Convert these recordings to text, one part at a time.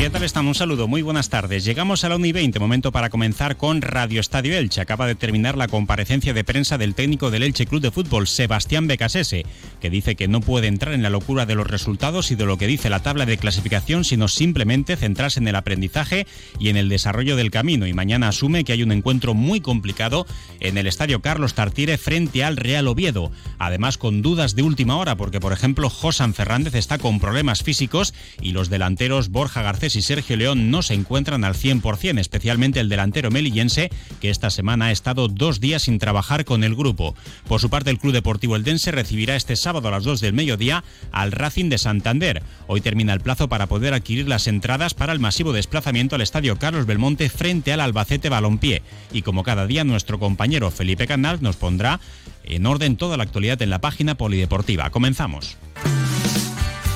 ¿Qué tal están? Un saludo, muy buenas tardes. Llegamos a la 1 y 20, momento para comenzar con Radio Estadio Elche. Acaba de terminar la comparecencia de prensa del técnico del Elche Club de Fútbol, Sebastián Becasese, que dice que no puede entrar en la locura de los resultados y de lo que dice la tabla de clasificación, sino simplemente centrarse en el aprendizaje y en el desarrollo del camino. Y mañana asume que hay un encuentro muy complicado en el Estadio Carlos Tartiere frente al Real Oviedo. Además, con dudas de última hora, porque por ejemplo, Josan Fernández está con problemas físicos y los delanteros Borja Garcés y Sergio León no se encuentran al 100%, especialmente el delantero melillense, que esta semana ha estado dos días sin trabajar con el grupo. Por su parte, el Club Deportivo Eldense recibirá este sábado a las 2 del mediodía al Racing de Santander. Hoy termina el plazo para poder adquirir las entradas para el masivo desplazamiento al Estadio Carlos Belmonte frente al Albacete Balompié. Y como cada día, nuestro compañero Felipe Canal nos pondrá en orden toda la actualidad en la página polideportiva. Comenzamos.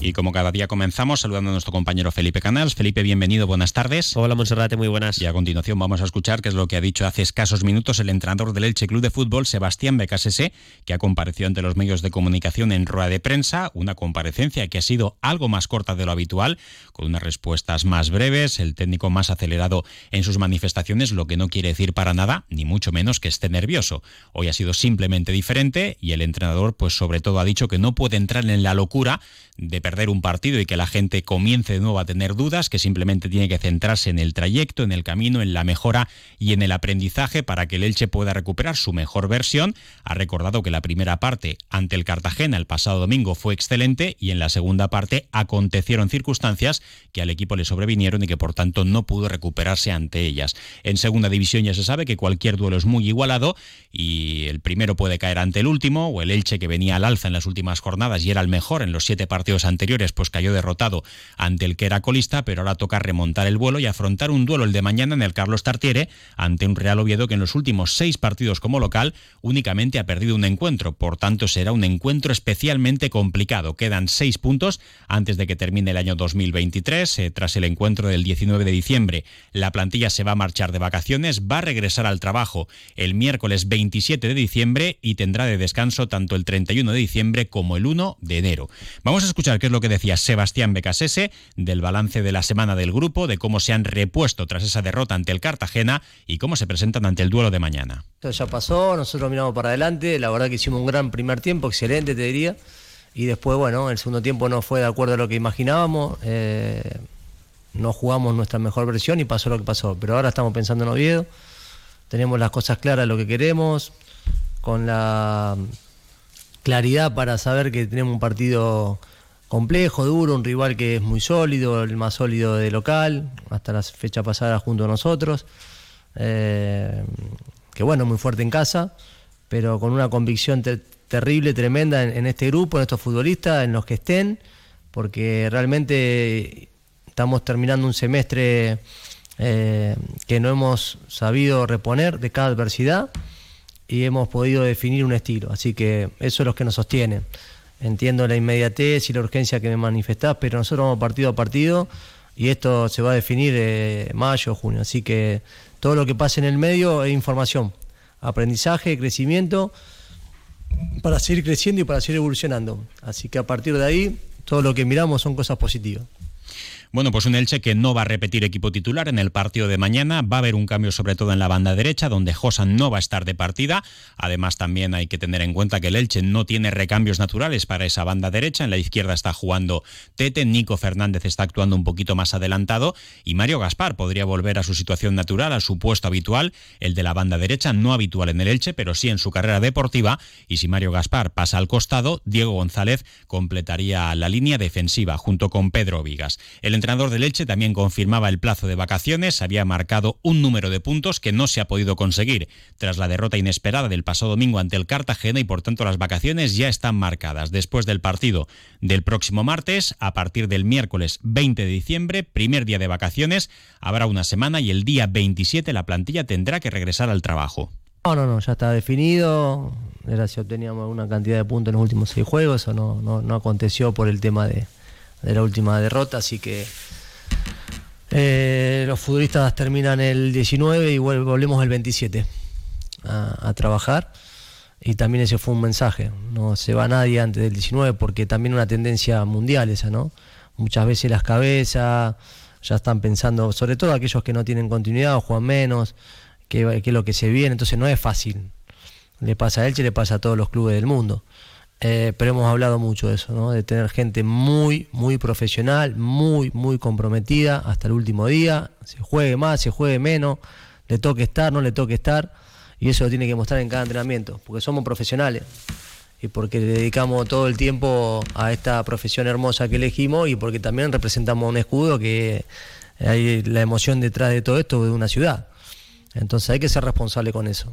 Y como cada día comenzamos saludando a nuestro compañero Felipe Canals. Felipe, bienvenido, buenas tardes. Hola Monserrate, muy buenas. Y a continuación vamos a escuchar qué es lo que ha dicho hace escasos minutos el entrenador del Elche Club de Fútbol, Sebastián Becasese, que ha comparecido ante los medios de comunicación en rueda de prensa, una comparecencia que ha sido algo más corta de lo habitual, con unas respuestas más breves, el técnico más acelerado en sus manifestaciones, lo que no quiere decir para nada, ni mucho menos que esté nervioso. Hoy ha sido simplemente diferente y el entrenador pues sobre todo ha dicho que no puede entrar en la locura de perder un partido y que la gente comience de nuevo a tener dudas, que simplemente tiene que centrarse en el trayecto, en el camino, en la mejora y en el aprendizaje para que el Elche pueda recuperar su mejor versión. Ha recordado que la primera parte ante el Cartagena el pasado domingo fue excelente y en la segunda parte acontecieron circunstancias que al equipo le sobrevinieron y que por tanto no pudo recuperarse ante ellas. En segunda división ya se sabe que cualquier duelo es muy igualado y el primero puede caer ante el último o el Elche que venía al alza en las últimas jornadas y era el mejor en los siete partidos anteriores, pues cayó derrotado ante el que era colista, pero ahora toca remontar el vuelo y afrontar un duelo el de mañana en el Carlos Tartiere ante un Real Oviedo que en los últimos seis partidos como local únicamente ha perdido un encuentro. Por tanto, será un encuentro especialmente complicado. Quedan seis puntos antes de que termine el año 2023. Eh, tras el encuentro del 19 de diciembre, la plantilla se va a marchar de vacaciones, va a regresar al trabajo el miércoles 27 de diciembre y tendrá de descanso tanto el 31 de diciembre como el 1 de enero. Vamos a escuchar qué es lo que decía Sebastián Becasese del balance de la semana del grupo, de cómo se han repuesto tras esa derrota ante el Cartagena y cómo se presentan ante el duelo de mañana. Ya pasó, nosotros miramos para adelante, la verdad que hicimos un gran primer tiempo, excelente te diría, y después, bueno, el segundo tiempo no fue de acuerdo a lo que imaginábamos, eh, no jugamos nuestra mejor versión y pasó lo que pasó, pero ahora estamos pensando en Oviedo, tenemos las cosas claras, lo que queremos, con la claridad para saber que tenemos un partido complejo, duro, un rival que es muy sólido, el más sólido de local, hasta la fecha pasada junto a nosotros. Eh, que bueno, muy fuerte en casa, pero con una convicción terrible, tremenda en, este grupo, en estos futbolistas, en los que estén, porque realmente estamos terminando un semestre eh, que no hemos sabido reponer de cada adversidad y hemos podido definir un estilo. Así que eso es lo que nos sostiene entiendo la inmediatez y la urgencia que me manifestás, pero nosotros vamos partido a partido y esto se va a definir eh, mayo junio. Así que todo lo que pase en el medio es información, aprendizaje, crecimiento, para seguir creciendo y para seguir evolucionando. Así que a partir de ahí, todo lo que miramos son cosas positivas. Bueno, pues un Elche que no va a repetir equipo titular en el partido de mañana. Va a haber un cambio sobre todo en la banda derecha, donde Josan no va a estar de partida. Además, también hay que tener en cuenta que el Elche no tiene recambios naturales para esa banda derecha. En la izquierda está jugando Tete, Nico Fernández está actuando un poquito más adelantado y Mario Gaspar podría volver a su situación natural, a su puesto habitual, el de la banda derecha, no habitual en el Elche, pero sí en su carrera deportiva. Y si Mario Gaspar pasa al costado, Diego González completaría la línea defensiva junto con Pedro Vigas. Entrenador de Leche también confirmaba el plazo de vacaciones, había marcado un número de puntos que no se ha podido conseguir tras la derrota inesperada del pasado domingo ante el Cartagena y por tanto las vacaciones ya están marcadas. Después del partido del próximo martes, a partir del miércoles 20 de diciembre, primer día de vacaciones, habrá una semana y el día 27 la plantilla tendrá que regresar al trabajo. No, no, no, ya está definido. Era si obteníamos una cantidad de puntos en los últimos seis juegos, o no, no, no aconteció por el tema de, de la última derrota, así que eh, los futbolistas terminan el 19 y volvemos el 27 a, trabajar. Y también ese fue un mensaje, no se va nadie antes del 19 porque también una tendencia mundial esa, ¿no? Muchas veces las cabezas ya están pensando, sobre todo aquellos que no tienen continuidad o juegan menos, que, que es lo que se viene, entonces no es fácil. Le pasa a Elche, le pasa a todos los clubes del mundo. Eh, pero hemos hablado mucho de eso, ¿no? de tener gente muy, muy profesional, muy, muy comprometida hasta el último día, se juegue más, se juegue menos, le toque estar, no le toque estar, y eso lo tiene que mostrar en cada entrenamiento, porque somos profesionales y porque le dedicamos todo el tiempo a esta profesión hermosa que elegimos y porque también representamos un escudo que hay la emoción detrás de todo esto de una ciudad. Entonces hay que ser responsable con eso.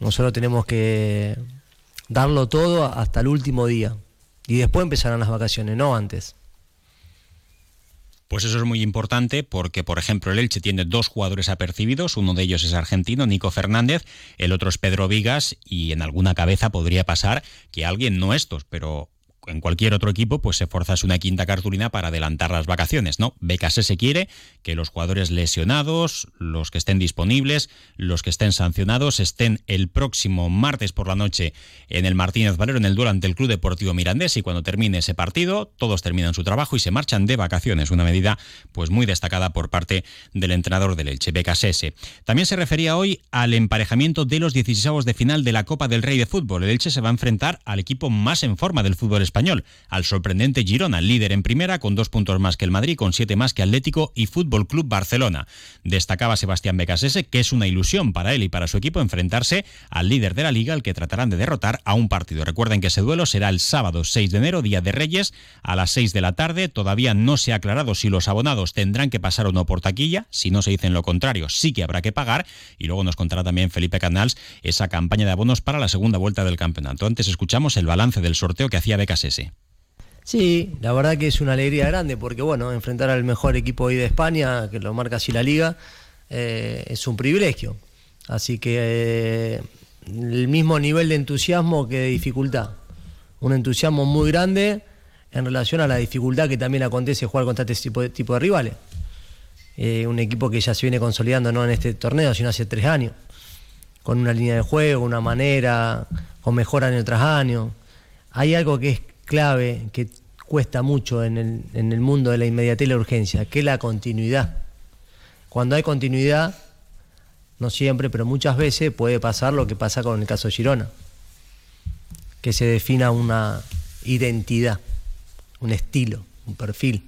Nosotros tenemos que darlo todo hasta el último día. Y después empezarán las vacaciones, no antes. Pues eso es muy importante porque, por ejemplo, el Elche tiene dos jugadores apercibidos, uno de ellos es argentino, Nico Fernández, el otro es Pedro Vigas y en alguna cabeza podría pasar que alguien no estos, pero en cualquier otro equipo, pues se forzas una quinta cartulina para adelantar las vacaciones, ¿no? Becasé se quiere que los jugadores lesionados, los que estén disponibles, los que estén sancionados, estén el próximo martes por la noche en el Martínez Valero, en el duelo ante el Club Deportivo Mirandés, y cuando termine ese partido, todos terminan su trabajo y se marchan de vacaciones, una medida pues muy destacada por parte del entrenador del Elche, Becasese. También se refería hoy al emparejamiento de los 16 de final de la Copa del Rey de Fútbol. El Elche se va a enfrentar al equipo más en forma del fútbol español español, al sorprendente Girona, líder en primera con dos puntos más que el Madrid, con siete más que Atlético y Fútbol Club Barcelona. Destacaba Sebastián Becasese que es una ilusión para él y para su equipo enfrentarse al líder de la liga, al que tratarán de derrotar a un partido. Recuerden que ese duelo será el sábado 6 de enero, día de Reyes, a las 6 de la tarde. Todavía no se ha aclarado si los abonados tendrán que pasar o no por taquilla. Si no se dicen lo contrario, sí que habrá que pagar. Y luego nos contará también Felipe Canals esa campaña de abonos para la segunda vuelta del campeonato. Antes escuchamos el balance del sorteo que hacía Becasese. Sí, la verdad que es una alegría grande porque, bueno, enfrentar al mejor equipo hoy de España, que lo marca así la liga, eh, es un privilegio. Así que eh, el mismo nivel de entusiasmo que de dificultad. Un entusiasmo muy grande en relación a la dificultad que también acontece jugar contra este tipo de, tipo de rivales. Eh, un equipo que ya se viene consolidando no en este torneo, sino hace tres años, con una línea de juego, una manera, con mejora año tras año. Hay algo que es clave que cuesta mucho en el, en el mundo de la inmediatez y la urgencia, que es la continuidad. Cuando hay continuidad, no siempre, pero muchas veces puede pasar lo que pasa con el caso Girona, que se defina una identidad, un estilo, un perfil.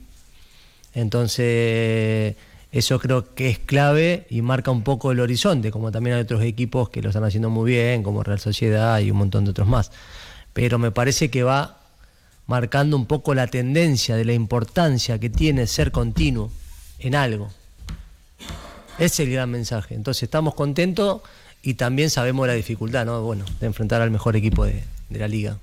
Entonces, eso creo que es clave y marca un poco el horizonte, como también hay otros equipos que lo están haciendo muy bien, como Real Sociedad y un montón de otros más. Pero me parece que va marcando un poco la tendencia de la importancia que tiene ser continuo en algo. Es el gran mensaje. Entonces estamos contentos y también sabemos la dificultad, ¿no? Bueno, de enfrentar al mejor equipo de, la liga.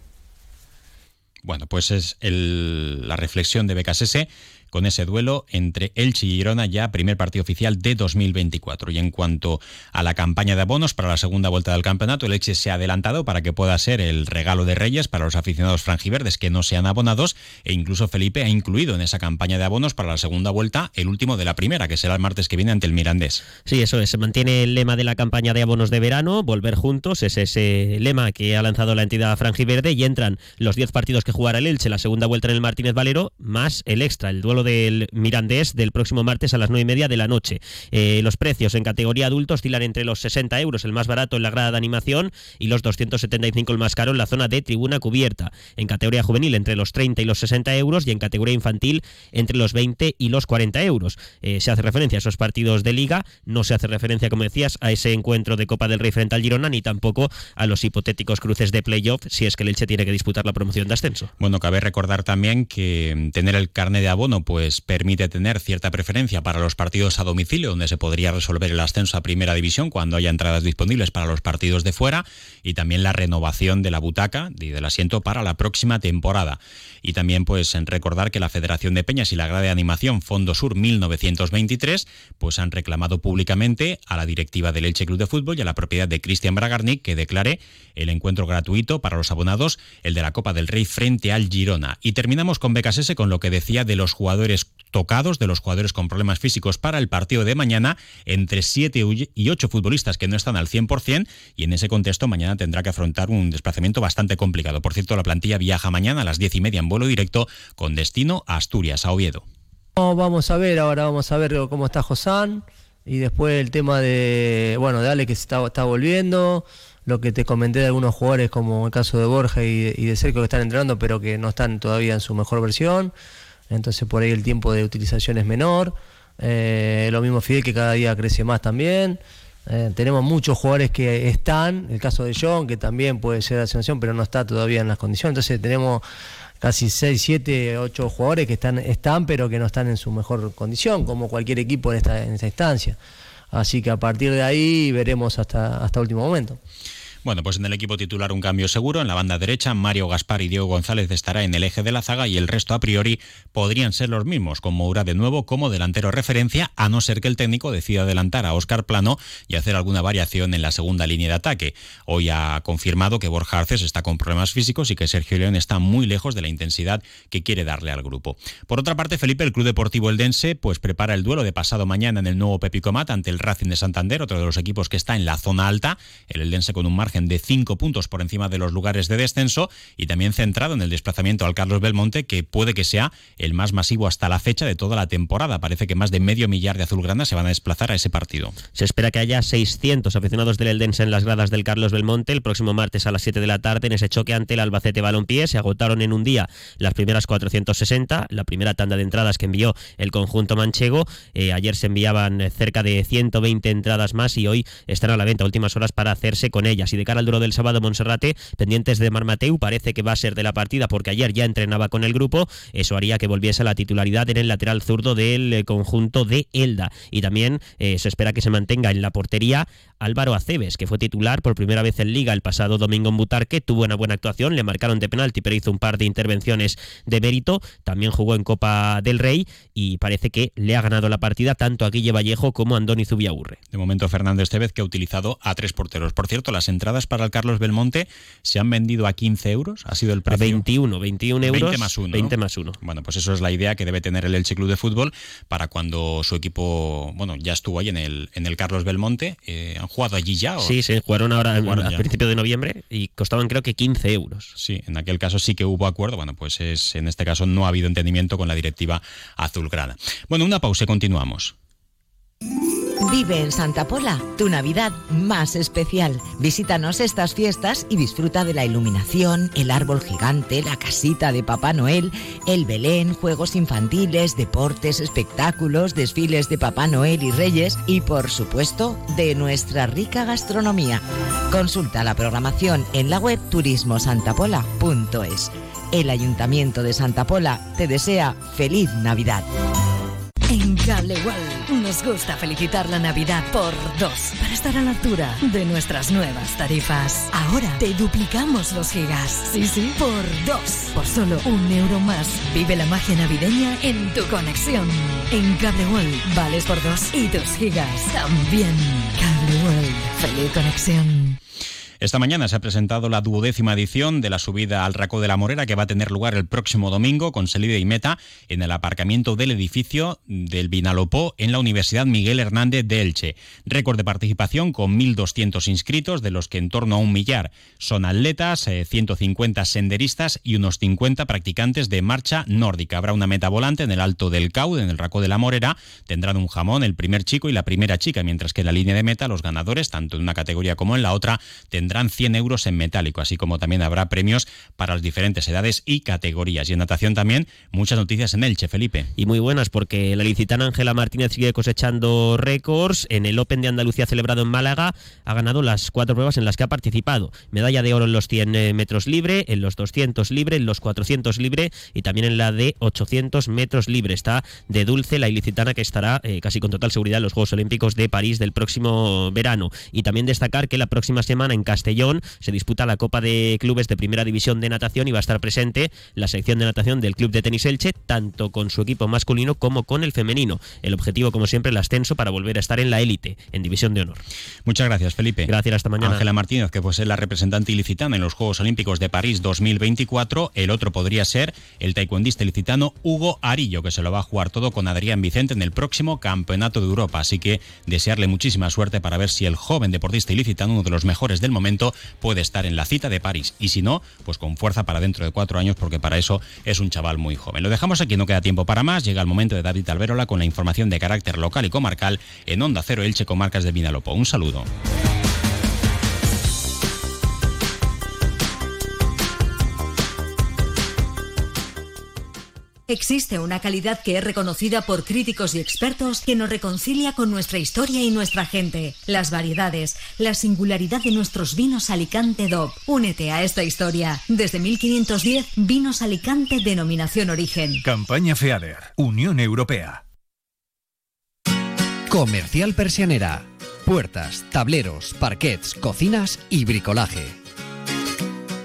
Bueno, pues es la reflexión de BKSS con ese duelo entre Elche y Girona ya primer partido oficial de 2024. Y en cuanto a la campaña de abonos para la segunda vuelta del campeonato, el Elche se ha adelantado para que pueda ser el regalo de Reyes para los aficionados franjiverdes que no sean abonados e incluso Felipe ha incluido en esa campaña de abonos para la segunda vuelta el último de la primera, que será el martes que viene ante el Mirandés. Sí, eso es. Se mantiene el lema de la campaña de abonos de verano, volver juntos, es ese lema que ha lanzado la entidad franjiverde y entran los 10 partidos que jugará el Elche, la segunda vuelta en el Martínez Valero, más el extra, el duelo del Mirandés del próximo martes a las 9 y media de la noche. Eh, los precios en categoría adulto oscilan entre los 60 euros, el más barato en la grada de animación, y los 275 el más caro en la zona de tribuna cubierta. En categoría juvenil entre los 30 y los 60 euros y en categoría infantil entre los 20 y los 40 euros. Eh, se hace referencia a esos partidos de liga, no se hace referencia, como decías, a ese encuentro de Copa del Rey frente al Girona, ni tampoco a los hipotéticos cruces de playoff si es que el Elche tiene que disputar la promoción de ascenso. Bueno, cabe recordar también que tener el carnet de abono pues pues permite tener cierta preferencia para los partidos a domicilio, donde se podría resolver el ascenso a primera división cuando haya entradas disponibles para los partidos de fuera, y también la renovación de la butaca y del asiento para la próxima temporada. Y también pues en recordar que la Federación de Peñas y la Grada de Animación Fondo Sur 1923 pues han reclamado públicamente a la directiva del Elche Club de Fútbol y a la propiedad de Cristian Bragarnik que declare el encuentro gratuito para los abonados, el de la Copa del Rey frente al Girona. Y terminamos con BKS con lo que decía de los jugadores tocados, de los jugadores con problemas físicos para el partido de mañana, entre 7 y 8 futbolistas que no están al 100% y en ese contexto mañana tendrá que afrontar un desplazamiento bastante complicado. Por cierto, la plantilla viaja mañana a las 10 y media en vuelo directo con destino a Asturias, a Oviedo. Vamos a ver, ahora vamos a ver cómo está Josán y después el tema de, bueno, de Ale que se está, está volviendo, lo que te comenté de algunos jugadores como el caso de Borja y, y de Sergio que están entrenando pero que no están todavía en su mejor versión entonces por ahí el tiempo de utilización es menor. Eh, lo mismo Fidel que cada día crece más también. Eh, tenemos muchos jugadores que están, el caso de John, que también puede ser la selección, pero no está todavía en las condiciones. Entonces tenemos casi 6, 7, 8 jugadores que están, están, pero que no están en su mejor condición, como cualquier equipo en esta, en esta instancia. Así que a partir de ahí veremos hasta, hasta último momento. Bueno, pues en el equipo titular un cambio seguro. En la banda derecha, Mario Gaspar y Diego González estará en el eje de la zaga y el resto a priori podrían ser los mismos, con Moura de nuevo como delantero referencia, a no ser que el técnico decida adelantar a Óscar Plano y hacer alguna variación en la segunda línea de ataque. Hoy ha confirmado que Borja Arces está con problemas físicos y que Sergio León está muy lejos de la intensidad que quiere darle al grupo. Por otra parte, Felipe, el Club Deportivo Eldense, pues prepara el duelo de pasado mañana en el nuevo Pepicomat ante el Racing de Santander, otro de los equipos que está en la zona alta. El Eldense con un margen de cinco puntos por encima de los lugares de descenso y también centrado en el desplazamiento al Carlos Belmonte, que puede que sea el más masivo hasta la fecha de toda la temporada. Parece que más de medio millar de azulgrana se van a desplazar a ese partido. Se espera que haya 600 aficionados del Eldense en las gradas del Carlos Belmonte el próximo martes a las 7 de la tarde en ese choque ante el Albacete Balompié. Se agotaron en un día las primeras 460, la primera tanda de entradas que envió el conjunto manchego. Eh, ayer se enviaban cerca de 120 entradas más y hoy están a la venta últimas horas para hacerse con ellas. Y cara al duro del sábado Monserrate, pendientes de Marmateu, parece que va a ser de la partida porque ayer ya entrenaba con el grupo, eso haría que volviese a la titularidad en el lateral zurdo del eh, conjunto de Elda. Y también eh, se espera que se mantenga en la portería Álvaro Aceves, que fue titular por primera vez en Liga el pasado domingo en Butarque, tuvo una buena actuación, le marcaron de penalti, pero hizo un par de intervenciones de mérito, también jugó en Copa del Rey y parece que le ha ganado la partida tanto a Guille Vallejo como a Andoni Zubiaurre. De momento Fernando Estevez que ha utilizado a tres porteros. Por cierto, las entradas para el Carlos Belmonte se han vendido a 15 euros, ha sido el precio. A 21, 21 euros. 20 más 1. 20 más 1. Bueno, pues eso es la idea que debe tener el Elche Club de Fútbol para cuando su equipo, bueno, ya estuvo ahí en el, en el Carlos Belmonte. Eh, ¿Han jugado allí ya? Sí, sí, jugaron ahora a principios de noviembre y costaban creo que 15 euros. Sí, en aquel caso sí que hubo acuerdo. Bueno, pues es, en este caso no ha habido entendimiento con la directiva azulgrana. Bueno, una pausa y continuamos. Vive en Santa Pola tu Navidad más especial. Visítanos estas fiestas y disfruta de la iluminación, el árbol gigante, la casita de Papá Noel, el Belén, juegos infantiles, deportes, espectáculos, desfiles de Papá Noel y Reyes y por supuesto de nuestra rica gastronomía. Consulta la programación en la web turismosantapola.es. El Ayuntamiento de Santa Pola te desea feliz Navidad. En Cable World nos gusta felicitar la Navidad por dos para estar a la altura de nuestras nuevas tarifas. Ahora te duplicamos los gigas. Sí, sí, por dos. Por solo un euro más. Vive la magia navideña en tu conexión. En Cable World vales por dos y tus gigas también. Cable World. Feliz conexión. Esta mañana se ha presentado la duodécima edición de la subida al Racó de la Morera que va a tener lugar el próximo domingo con salida y meta en el aparcamiento del edificio del Vinalopó en la Universidad Miguel Hernández de Elche. Récord de participación con 1.200 inscritos, de los que en torno a un millar son atletas, 150 eh, senderistas y unos 50 practicantes de marcha nórdica. Habrá una meta volante en el Alto del Caude, en el Racó de la Morera. Tendrán un jamón el primer chico y la primera chica, mientras que en la línea de meta los ganadores, tanto en una categoría como en la otra, tendrán tendrán 100 euros en metálico, así como también habrá premios para las diferentes edades y categorías. Y en natación también muchas noticias en Elche, Felipe. Y muy buenas porque la licitana Ángela Martínez sigue cosechando récords. En el Open de Andalucía celebrado en Málaga ha ganado las cuatro pruebas en las que ha participado. Medalla de oro en los 100 eh, metros libre, en los 200 libre, en los 400 libre y también en la de 800 metros libre. Está de dulce la ilicitana que estará eh, casi con total seguridad en los Juegos Olímpicos de París del próximo verano. Y también destacar que la próxima semana en Castellón se disputa la Copa de Clubes de Primera División de Natación y va a estar presente la sección de natación del Club de Tenis Elche, tanto con su equipo masculino como con el femenino. El objetivo, como siempre, el ascenso para volver a estar en la élite, en División de Honor. Muchas gracias, Felipe. Gracias, hasta mañana. Ángela Martínez, que fue la representante ilicitana en los Juegos Olímpicos de París 2024. El otro podría ser el taekwondista ilicitano Hugo Arillo, que se lo va a jugar todo con Adrián Vicente en el próximo Campeonato de Europa. Así que desearle muchísima suerte para ver si el joven deportista ilicitano, uno de los mejores del momento, puede estar en la cita de París. Y si no, pues con fuerza para dentro de cuatro años, porque para eso es un chaval muy joven. Lo dejamos aquí, no queda tiempo para más. Llega el momento de David Alberola con la información de carácter local y comarcal en Onda Cero Elche, comarcas de Vinalopo. Un saludo. Existe una calidad que es reconocida por críticos y expertos que nos reconcilia con nuestra historia y nuestra gente. Las variedades, la singularidad de nuestros vinos Alicante DOP. Únete a esta historia. Desde 1510, Vinos Alicante Denominación Origen. Campaña FEADER, Unión Europea. Comercial Persianera. Puertas, tableros, parquets, cocinas y bricolaje